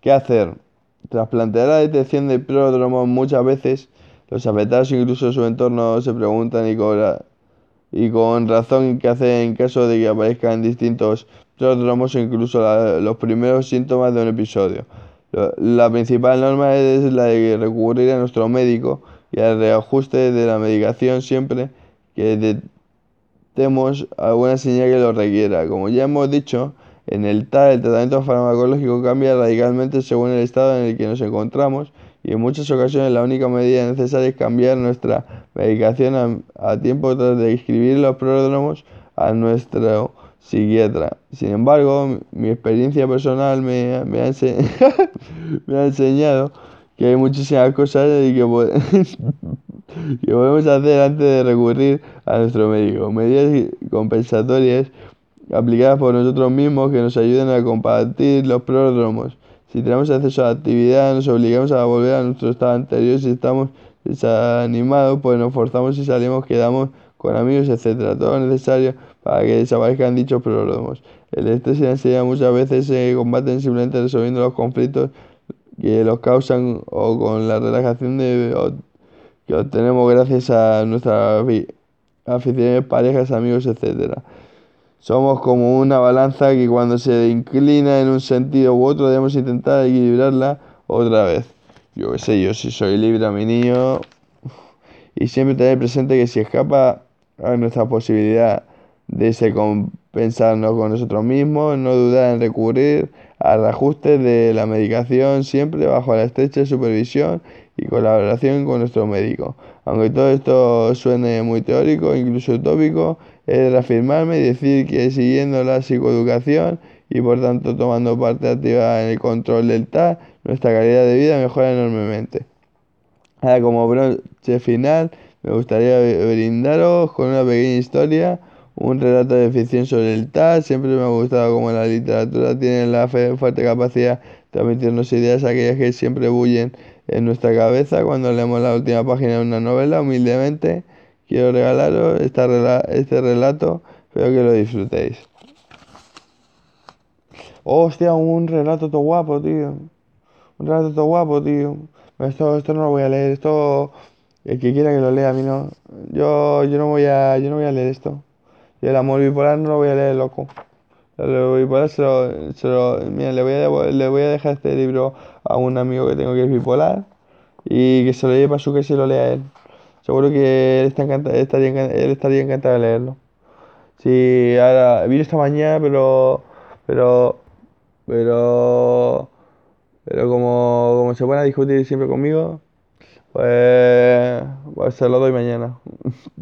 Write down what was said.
¿Qué hacer? Tras plantear la detección de pródromos muchas veces, los afectados incluso su entorno se preguntan y con, y con razón qué hacer en caso de que aparezcan distintos pródromos o incluso los primeros síntomas de un episodio. La principal norma es la de recurrir a nuestro médico y al reajuste de la medicación siempre que detectemos alguna señal que lo requiera. Como ya hemos dicho, en el TAR el tratamiento farmacológico cambia radicalmente según el estado en el que nos encontramos y en muchas ocasiones la única medida necesaria es cambiar nuestra medicación a, tiempo tras de escribir los pródromos a nuestro psiquiatra. Sin embargo, mi experiencia personal me, me, ha, me ha enseñado que hay muchísimas cosas que, que podemos hacer antes de recurrir a nuestro médico. Medidas compensatorias aplicadas por nosotros mismos que nos ayuden a combatir los pródromos. Si tenemos acceso a actividad, nos obligamos a volver a nuestro estado anterior. Si estamos desanimados, pues nos forzamos y salimos, quedamos con amigos, etcétera. Todo lo necesario para que desaparezcan dichos pródromos. El estrés y la ansiedad muchas veces se combaten simplemente resolviendo los conflictos que los causan o con la relajación que obtenemos gracias a nuestras aficiones, parejas, amigos, etc. Somos como una balanza que cuando se inclina en un sentido u otro debemos intentar equilibrarla otra vez. Yo qué sé, yo si soy libre a mi niño y siempre tener presente que si escapa a nuestra posibilidad de se compensarnos con nosotros mismos, no dudar en recurrir al ajuste de la medicación siempre bajo la estrecha supervisión y colaboración con nuestro médico. Aunque todo esto suene muy teórico, incluso utópico, es reafirmarme y decir que siguiendo la psicoeducación y por tanto tomando parte activa en el control del TAR, nuestra calidad de vida mejora enormemente. Ahora como broche final, me gustaría brindaros con una pequeña historia un relato de ficción sobre el TAS. Siempre me ha gustado cómo la literatura tiene la fuerte capacidad de transmitirnos ideas, aquellas que siempre bullen en nuestra cabeza cuando leemos la última página de una novela. Humildemente quiero regalaros este relato, espero que lo disfrutéis. Hostia, un relato todo guapo, tío. Un relato todo guapo, tío. Esto, esto no lo voy a leer, esto el que quiera que lo lea, a mí no. Yo, yo no voy a, yo no voy a leer esto. Y el amor bipolar no lo voy a leer, loco. Le voy, a, le voy a dejar este libro a un amigo que tengo que es bipolar y que se lo lleve para su que se lo lea él. Seguro que él, está encantado, estaría, él estaría encantado de leerlo. Sí, ahora vino esta mañana, pero, pero, pero, pero como, como se pone a discutir siempre conmigo, pues, pues se lo doy mañana.